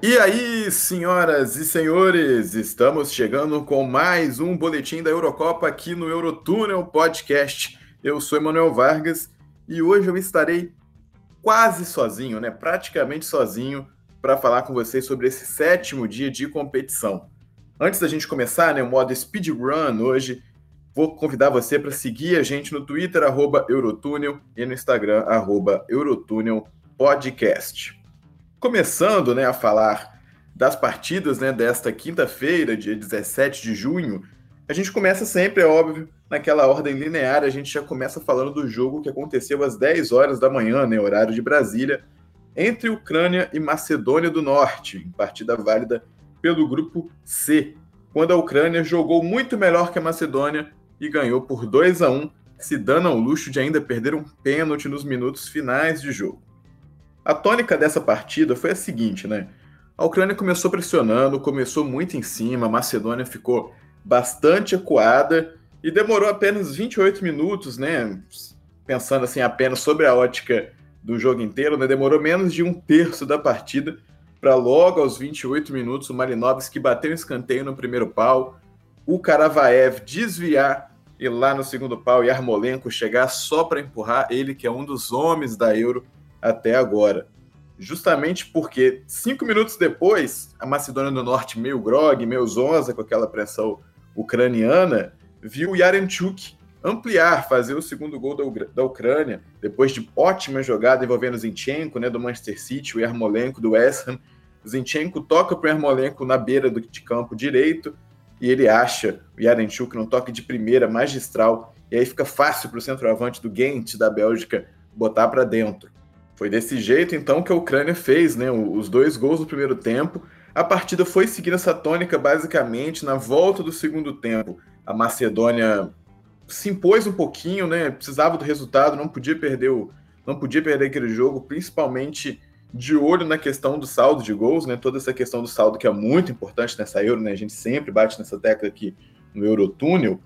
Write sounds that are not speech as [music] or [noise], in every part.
E aí, senhoras e senhores, estamos chegando com mais um boletim da Eurocopa aqui no Eurotúnel Podcast. Eu sou Emanuel Vargas e hoje eu estarei quase sozinho, né? Praticamente sozinho para falar com vocês sobre esse sétimo dia de competição. Antes da gente começar, né, o modo speedrun hoje, vou convidar você para seguir a gente no Twitter Eurotúnel e no Instagram arroba Eurotúnel Podcast. Começando, né, a falar das partidas, né, desta quinta-feira, dia 17 de junho, a gente começa sempre, é óbvio, naquela ordem linear, a gente já começa falando do jogo que aconteceu às 10 horas da manhã, né, horário de Brasília, entre Ucrânia e Macedônia do Norte, em partida válida pelo grupo C, quando a Ucrânia jogou muito melhor que a Macedônia e ganhou por 2 a 1, se dando ao luxo de ainda perder um pênalti nos minutos finais de jogo. A tônica dessa partida foi a seguinte, né? A Ucrânia começou pressionando, começou muito em cima, a Macedônia ficou bastante acuada e demorou apenas 28 minutos, né? Pensando assim apenas sobre a ótica do jogo inteiro, né? Demorou menos de um terço da partida para logo aos 28 minutos o Malinovski bater um escanteio no primeiro pau, o Karavaev desviar e lá no segundo pau e Armolenko chegar só para empurrar ele que é um dos homens da Euro até agora. Justamente porque cinco minutos depois, a Macedônia do Norte meio grog, meio zonza com aquela pressão ucraniana, viu Yarenchuk ampliar, fazer o segundo gol da, da Ucrânia, depois de ótima jogada envolvendo Zinchenko, né, do Manchester City, o Yarmolenko do West Ham. Zinchenko toca para o Yarmolenko na beira do, de campo direito e ele acha o Yarenchuk num toque de primeira magistral e aí fica fácil para o centroavante do Ghent da Bélgica botar para dentro. Foi desse jeito então que a Ucrânia fez né, os dois gols no primeiro tempo. A partida foi seguindo essa tônica basicamente na volta do segundo tempo a Macedônia se impôs um pouquinho, né? Precisava do resultado, não podia perder o, não podia perder aquele jogo, principalmente de olho na questão do saldo de gols, né? Toda essa questão do saldo que é muito importante nessa Euro, né? A gente sempre bate nessa tecla aqui no Eurotúnel.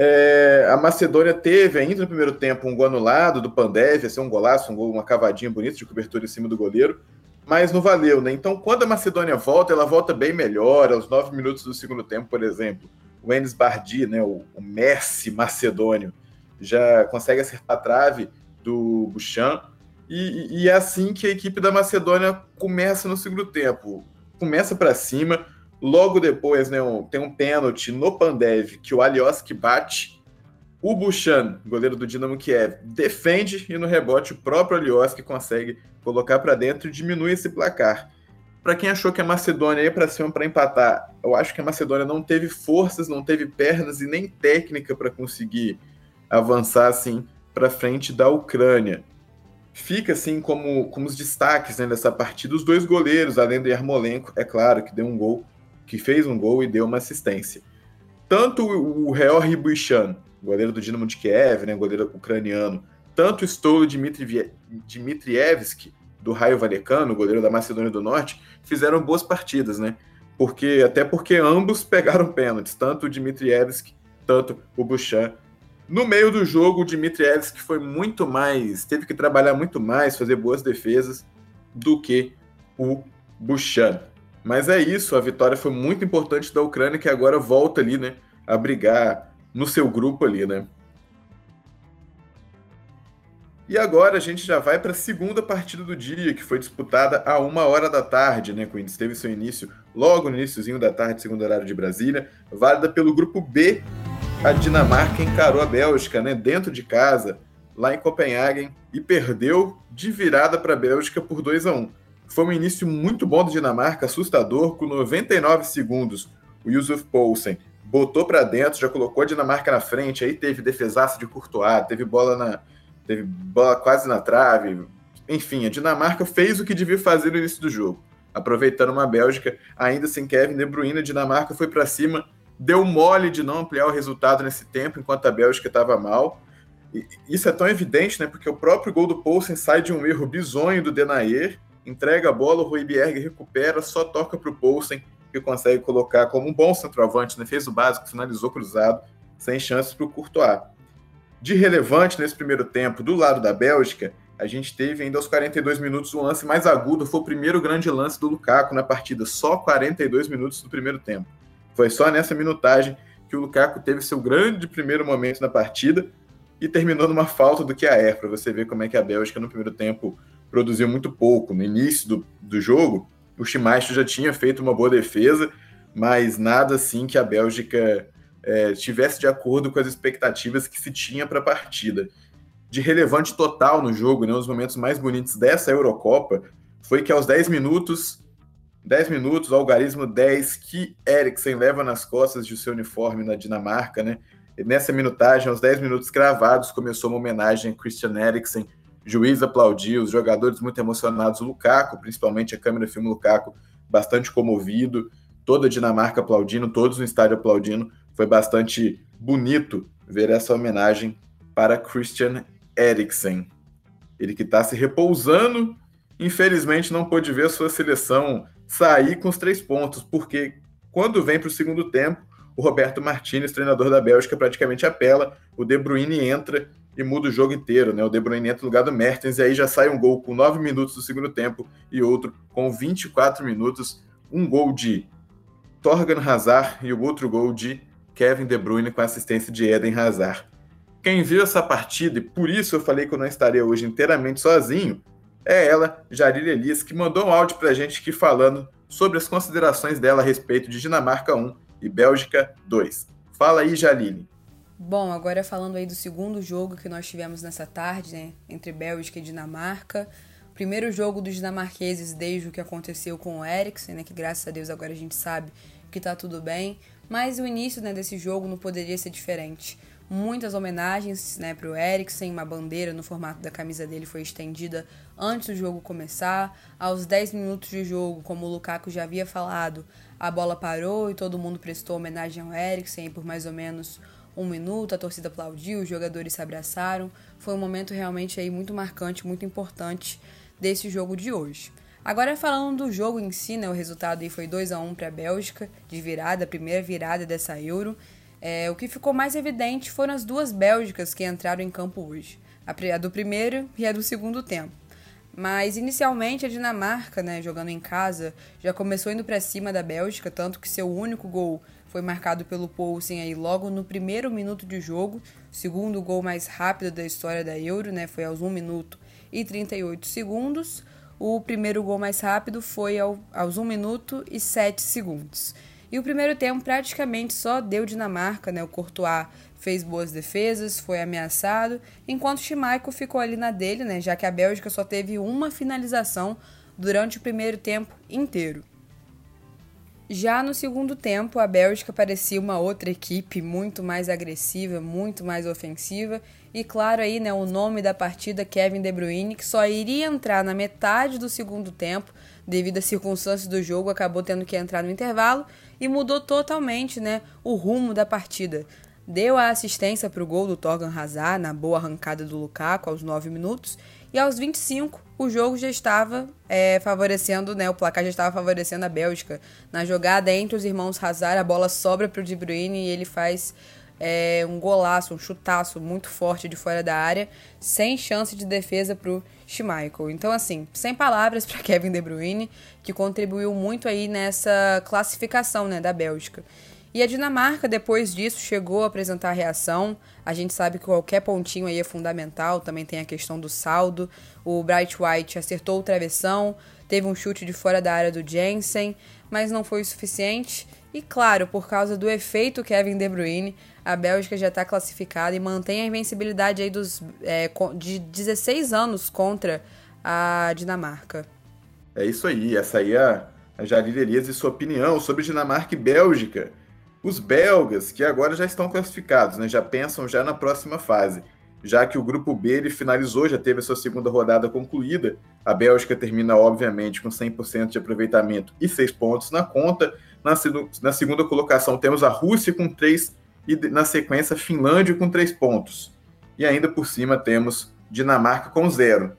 É, a Macedônia teve ainda no primeiro tempo um gol anulado do Pandev, ia ser um golaço, um gol, uma cavadinha bonita de cobertura em cima do goleiro, mas não valeu, né? Então, quando a Macedônia volta, ela volta bem melhor, aos nove minutos do segundo tempo, por exemplo o Enes Bardi, né, o, o Messi macedônio, já consegue acertar a trave do Buchan. E, e, é assim que a equipe da Macedônia começa no segundo tempo. Começa para cima, logo depois né, tem um pênalti no Pandev que o Alioski bate. O Buchan, goleiro do Dinamo Kiev, defende e no rebote o próprio Alioski consegue colocar para dentro e diminui esse placar para quem achou que a Macedônia ia para cima para empatar, eu acho que a Macedônia não teve forças, não teve pernas e nem técnica para conseguir avançar assim para frente da Ucrânia. Fica assim como, como os destaques né, dessa partida os dois goleiros, além do Yarmolenko, é claro, que deu um gol, que fez um gol e deu uma assistência. Tanto o Reor Ribuichan, goleiro do Dinamo de Kiev, né, goleiro ucraniano, tanto o Stolo Dmitrievski, do Raio Valecano, goleiro da Macedônia do Norte, fizeram boas partidas, né? Porque, até porque ambos pegaram pênaltis, tanto o Dmitrievski, tanto o Buchan. No meio do jogo, o Dmitrievski foi muito mais, teve que trabalhar muito mais, fazer boas defesas do que o Buchan. Mas é isso, a vitória foi muito importante da Ucrânia, que agora volta ali, né, a brigar no seu grupo ali, né? E agora a gente já vai para a segunda partida do dia, que foi disputada a uma hora da tarde, né? Queen teve seu início logo no iníciozinho da tarde, segundo horário de Brasília, válida pelo grupo B. A Dinamarca encarou a Bélgica, né? Dentro de casa, lá em Copenhagen, e perdeu de virada para a Bélgica por 2 a 1 Foi um início muito bom da Dinamarca, assustador, com 99 segundos. O Yusuf Poulsen botou para dentro, já colocou a Dinamarca na frente, aí teve defesaço de Courtois, teve bola na teve bola quase na trave. Enfim, a Dinamarca fez o que devia fazer no início do jogo. Aproveitando uma Bélgica ainda sem Kevin De Bruyne, a Dinamarca foi para cima deu mole de não ampliar o resultado nesse tempo, enquanto a Bélgica estava mal. E isso é tão evidente, né? Porque o próprio gol do Poulsen sai de um erro bizonho do Denayer, entrega a bola, o Rui Bierg recupera, só toca para o Poulsen, que consegue colocar como um bom centroavante, né? Fez o básico, finalizou cruzado, sem chances para o Courtois. De relevante nesse primeiro tempo, do lado da Bélgica, a gente teve ainda aos 42 minutos o lance mais agudo, foi o primeiro grande lance do Lukaku na partida, só 42 minutos do primeiro tempo. Foi só nessa minutagem que o Lukaku teve seu grande primeiro momento na partida e terminou numa falta do QAR, para você ver como é que a Bélgica no primeiro tempo produziu muito pouco. No início do, do jogo, o Schmeichel já tinha feito uma boa defesa, mas nada assim que a Bélgica é, tivesse de acordo com as expectativas que se tinha para a partida de relevante total no jogo, né, um dos momentos mais bonitos dessa Eurocopa, foi que aos 10 minutos, 10 minutos, algarismo 10, que Eriksen leva nas costas de seu uniforme na Dinamarca, né? E nessa minutagem, aos 10 minutos cravados, começou uma homenagem a Christian Eriksen. Juiz aplaudiu, os jogadores muito emocionados, o Lukaku, principalmente a câmera filma Lukaku, bastante comovido, toda a Dinamarca aplaudindo, todos no estádio aplaudindo. Foi bastante bonito ver essa homenagem para Christian Eriksen. Ele que está se repousando, infelizmente não pôde ver a sua seleção sair com os três pontos, porque quando vem para o segundo tempo, o Roberto Martinez, treinador da Bélgica, praticamente apela, o De Bruyne entra e muda o jogo inteiro, né? O De Bruyne entra no lugar do Mertens e aí já sai um gol com 9 minutos do segundo tempo e outro com 24 minutos, um gol de Torgan Hazard e o outro gol de Kevin De Bruyne com assistência de Eden Hazard. Quem viu essa partida, e por isso eu falei que eu não estaria hoje inteiramente sozinho, é ela, Jaril Elias, que mandou um áudio para a gente aqui falando sobre as considerações dela a respeito de Dinamarca 1 e Bélgica 2. Fala aí, Jalile. Bom, agora falando aí do segundo jogo que nós tivemos nessa tarde, né, entre Bélgica e Dinamarca. Primeiro jogo dos dinamarqueses desde o que aconteceu com o Eriksen, né, que graças a Deus agora a gente sabe que tá tudo bem. Mas o início né, desse jogo não poderia ser diferente muitas homenagens né, para o Eriksen, uma bandeira no formato da camisa dele foi estendida antes do jogo começar. Aos 10 minutos de jogo, como o Lukaku já havia falado, a bola parou e todo mundo prestou homenagem ao Eriksen por mais ou menos um minuto, a torcida aplaudiu, os jogadores se abraçaram. Foi um momento realmente aí muito marcante, muito importante desse jogo de hoje. Agora falando do jogo em si, né, o resultado aí foi 2 a 1 para a Bélgica, de virada, a primeira virada dessa Euro. É, o que ficou mais evidente foram as duas Bélgicas que entraram em campo hoje, a do primeiro e a do segundo tempo. Mas inicialmente a Dinamarca, né, jogando em casa, já começou indo para cima da Bélgica, tanto que seu único gol foi marcado pelo Poulsen aí logo no primeiro minuto de jogo, segundo gol mais rápido da história da Euro, né, foi aos 1 minuto e 38 segundos. O primeiro gol mais rápido foi ao, aos 1 minuto e 7 segundos. E o primeiro tempo praticamente só deu Dinamarca, né? O Courtois fez boas defesas, foi ameaçado, enquanto o Schmeichel ficou ali na dele, né? Já que a Bélgica só teve uma finalização durante o primeiro tempo inteiro. Já no segundo tempo, a Bélgica parecia uma outra equipe muito mais agressiva, muito mais ofensiva. E claro aí, né, o nome da partida, Kevin De Bruyne, que só iria entrar na metade do segundo tempo, devido às circunstâncias do jogo, acabou tendo que entrar no intervalo e mudou totalmente né, o rumo da partida. Deu a assistência para o gol do Torgan Hazard na boa arrancada do Lukaku aos 9 minutos e aos 25 o jogo já estava é, favorecendo, né, o placar já estava favorecendo a Bélgica. Na jogada entre os irmãos Hazard, a bola sobra para o De Bruyne e ele faz é, um golaço, um chutaço muito forte de fora da área, sem chance de defesa para o Schmeichel. Então, assim, sem palavras [laughs] para Kevin De Bruyne, que contribuiu muito aí nessa classificação né, da Bélgica. E a Dinamarca, depois disso, chegou a apresentar a reação. A gente sabe que qualquer pontinho aí é fundamental, também tem a questão do saldo. O Bright White acertou o travessão, teve um chute de fora da área do Jensen, mas não foi o suficiente. E claro, por causa do efeito Kevin De Bruyne, a Bélgica já está classificada e mantém a invencibilidade aí dos, é, de 16 anos contra a Dinamarca. É isso aí, essa aí é a Jalir Elias e sua opinião sobre Dinamarca e Bélgica. Os belgas, que agora já estão classificados, né, já pensam já na próxima fase. Já que o grupo B ele finalizou, já teve a sua segunda rodada concluída. A Bélgica termina, obviamente, com 100% de aproveitamento e 6 pontos na conta. Na, na segunda colocação temos a Rússia com três e na sequência Finlândia com três pontos. E ainda por cima temos Dinamarca com zero.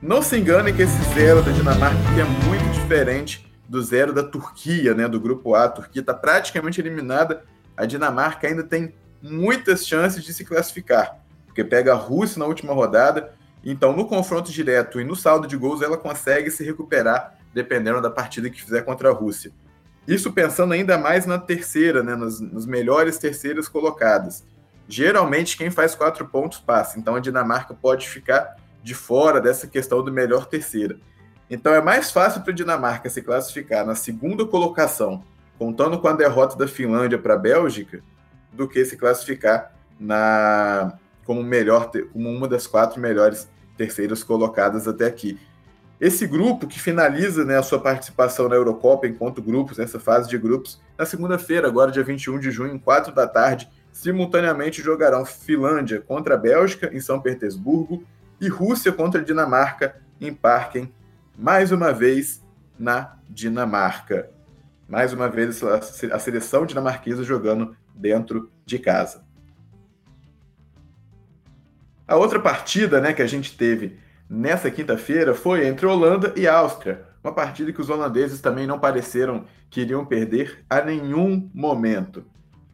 Não se engane que esse zero da Dinamarca é muito diferente do zero da Turquia, né, do grupo A. A Turquia está praticamente eliminada. A Dinamarca ainda tem muitas chances de se classificar, porque pega a Rússia na última rodada. Então, no confronto direto e no saldo de gols, ela consegue se recuperar, dependendo da partida que fizer contra a Rússia. Isso pensando ainda mais na terceira, né, nas, nas melhores terceiras colocadas. Geralmente, quem faz quatro pontos passa. Então, a Dinamarca pode ficar de fora dessa questão do melhor terceira. Então é mais fácil para a Dinamarca se classificar na segunda colocação, contando com a derrota da Finlândia para a Bélgica, do que se classificar na como melhor como uma das quatro melhores terceiras colocadas até aqui. Esse grupo que finaliza né, a sua participação na Eurocopa enquanto grupos, nessa fase de grupos, na segunda-feira, agora dia 21 de junho, em 4 da tarde, simultaneamente jogarão Finlândia contra a Bélgica em São Petersburgo e Rússia contra a Dinamarca em Parken mais uma vez na Dinamarca. Mais uma vez a seleção dinamarquesa jogando dentro de casa. A outra partida né, que a gente teve nessa quinta-feira foi entre Holanda e Áustria. Uma partida que os holandeses também não pareceram que iriam perder a nenhum momento.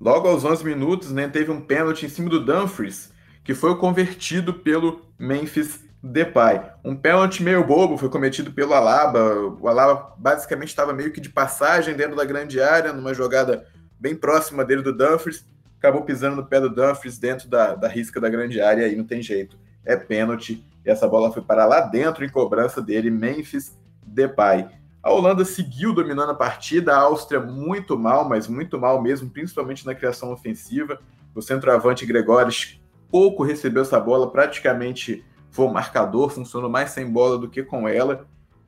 Logo aos 11 minutos, né, teve um pênalti em cima do Dumfries, que foi convertido pelo Memphis Depay. Um pênalti meio bobo foi cometido pelo Alaba. O Alaba basicamente estava meio que de passagem dentro da grande área, numa jogada bem próxima dele do Dumfries. Acabou pisando no pé do Dumfries dentro da, da risca da grande área, e não tem jeito. É pênalti. E essa bola foi para lá dentro em cobrança dele, Memphis Depay. A Holanda seguiu dominando a partida, a Áustria muito mal, mas muito mal mesmo, principalmente na criação ofensiva. O centroavante Gregores pouco recebeu essa bola, praticamente foi o marcador, funcionou mais sem bola do que com ela,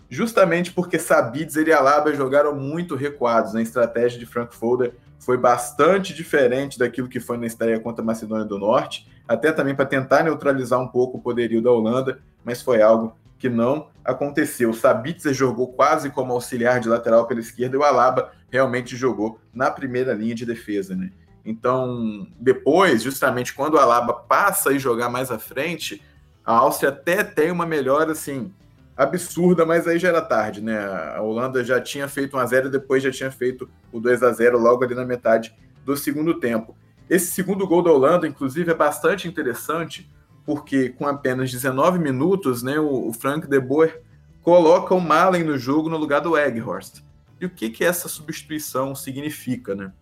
justamente porque Sabides e Alaba jogaram muito recuados. Né? estratégia de Frankfurt foi bastante diferente daquilo que foi na estreia contra a Macedônia do Norte, até também para tentar neutralizar um pouco o poderio da Holanda, mas foi algo que não aconteceu. Sabitzer jogou quase como auxiliar de lateral pela esquerda e o Alaba realmente jogou na primeira linha de defesa, né? Então, depois, justamente quando o Alaba passa a jogar mais à frente, a Áustria até tem uma melhora, assim, absurda, mas aí já era tarde, né? A Holanda já tinha feito 1x0 e depois já tinha feito o 2 a 0 logo ali na metade do segundo tempo. Esse segundo gol da Holanda, inclusive, é bastante interessante, porque com apenas 19 minutos, né, o Frank de Boer coloca o Malen no jogo no lugar do Egghorst. E o que, que essa substituição significa, né?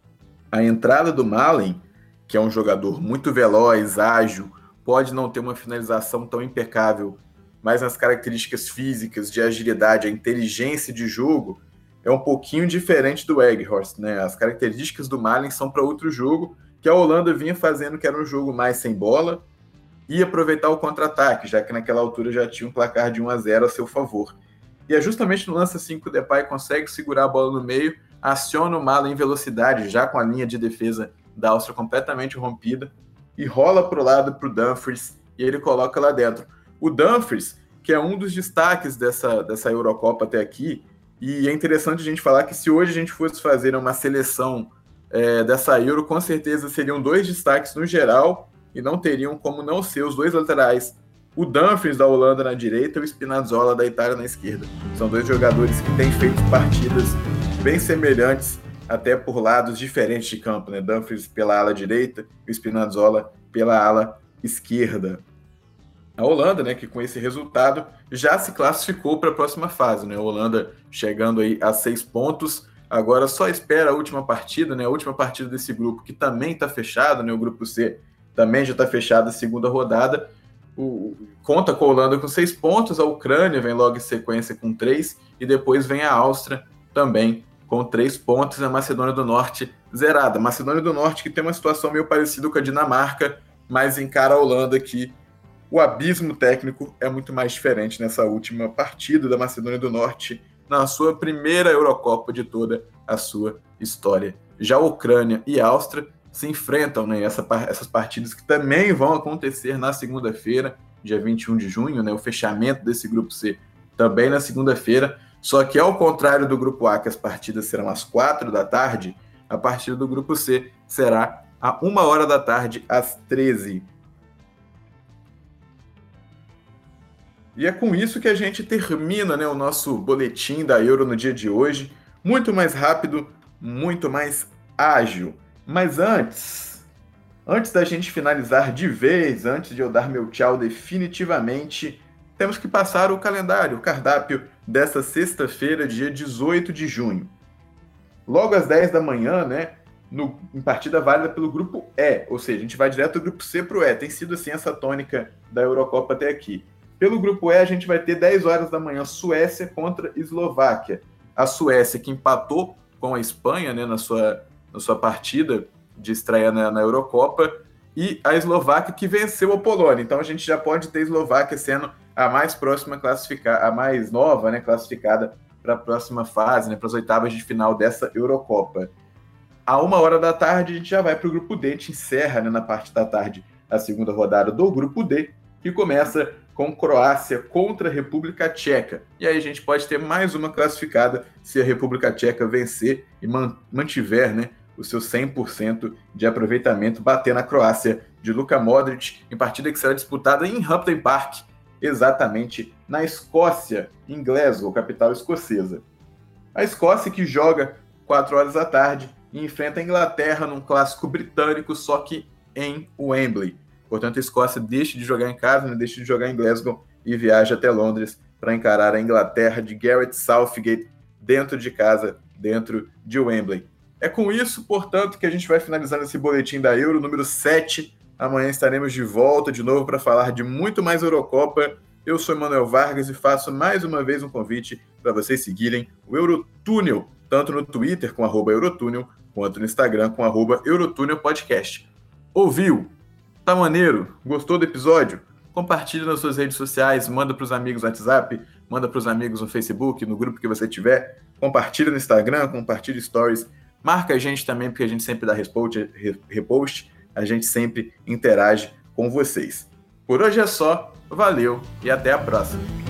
A entrada do Malen, que é um jogador muito veloz, ágil, pode não ter uma finalização tão impecável, mas nas características físicas, de agilidade, a inteligência de jogo, é um pouquinho diferente do Egghorst, né? As características do Malen são para outro jogo que a Holanda vinha fazendo, que era um jogo mais sem bola, e aproveitar o contra-ataque, já que naquela altura já tinha um placar de 1 a 0 a seu favor. E é justamente no lance 5 o Depay consegue segurar a bola no meio, aciona o Malen em velocidade, já com a linha de defesa da Áustria completamente rompida, e rola para o lado para o Dumfries e ele coloca lá dentro. O Dumfries, que é um dos destaques dessa, dessa Eurocopa até aqui, e é interessante a gente falar que se hoje a gente fosse fazer uma seleção é, dessa Euro, com certeza seriam dois destaques no geral e não teriam como não ser os dois laterais. O Dumfries da Holanda na direita e o Spinazzola da Itália na esquerda. São dois jogadores que têm feito partidas bem semelhantes até por lados diferentes de campo, né? Dumfries pela ala direita e o Spinazzola pela ala esquerda. A Holanda, né, que com esse resultado já se classificou para a próxima fase, né? A Holanda chegando aí a seis pontos, agora só espera a última partida, né? A última partida desse grupo que também está fechado, né? O grupo C também já está fechado a segunda rodada. O, conta com a Holanda com seis pontos, a Ucrânia vem logo em sequência com três, e depois vem a Áustria também com três pontos, a Macedônia do Norte zerada. Macedônia do Norte que tem uma situação meio parecida com a Dinamarca, mas encara a Holanda que o abismo técnico é muito mais diferente nessa última partida da Macedônia do Norte, na sua primeira Eurocopa de toda a sua história. Já a Ucrânia e a Áustria se enfrentam né, essa, essas partidas que também vão acontecer na segunda-feira, dia 21 de junho, né, o fechamento desse grupo C também na segunda-feira. Só que ao contrário do grupo A, que as partidas serão às 4 da tarde, a partida do grupo C será a 1 hora da tarde, às 13. E é com isso que a gente termina né, o nosso boletim da Euro no dia de hoje. Muito mais rápido, muito mais ágil. Mas antes, antes da gente finalizar de vez, antes de eu dar meu tchau definitivamente, temos que passar o calendário, o cardápio dessa sexta-feira, dia 18 de junho. Logo às 10 da manhã, né? No, em partida válida pelo grupo E, ou seja, a gente vai direto do grupo C para o E. Tem sido assim essa tônica da Eurocopa até aqui. Pelo grupo E, a gente vai ter 10 horas da manhã Suécia contra Eslováquia. A Suécia que empatou com a Espanha né, na, sua, na sua partida de estreia na, na Eurocopa, e a Eslováquia que venceu a Polônia. Então a gente já pode ter Eslováquia sendo a mais próxima classificada, a mais nova né, classificada para a próxima fase, né, para as oitavas de final dessa Eurocopa. A uma hora da tarde, a gente já vai para o grupo D, a gente encerra né, na parte da tarde a segunda rodada do grupo D, que começa com Croácia contra a República Tcheca. E aí a gente pode ter mais uma classificada se a República Tcheca vencer e mantiver né, o seu 100% de aproveitamento, bater na Croácia de Luka Modric, em partida que será disputada em Hampden Park, exatamente na Escócia, em Glasgow, capital escocesa. A Escócia que joga 4 horas da tarde e enfrenta a Inglaterra num clássico britânico, só que em Wembley. Portanto, a Escócia deixa de jogar em casa, né, deixa de jogar em Glasgow e viaja até Londres para encarar a Inglaterra de Gareth Southgate dentro de casa, dentro de Wembley. É com isso, portanto, que a gente vai finalizando esse boletim da Euro número 7. Amanhã estaremos de volta de novo para falar de muito mais Eurocopa. Eu sou Emanuel Vargas e faço mais uma vez um convite para vocês seguirem o Eurotúnel, tanto no Twitter com arroba Eurotúnel, quanto no Instagram com arroba Eurotúnel Podcast. Ouviu? Tá maneiro? Gostou do episódio? Compartilhe nas suas redes sociais, manda para os amigos no WhatsApp, manda para os amigos no Facebook, no grupo que você tiver. Compartilha no Instagram, compartilha stories. Marca a gente também, porque a gente sempre dá repost, repost a gente sempre interage com vocês. Por hoje é só, valeu e até a próxima.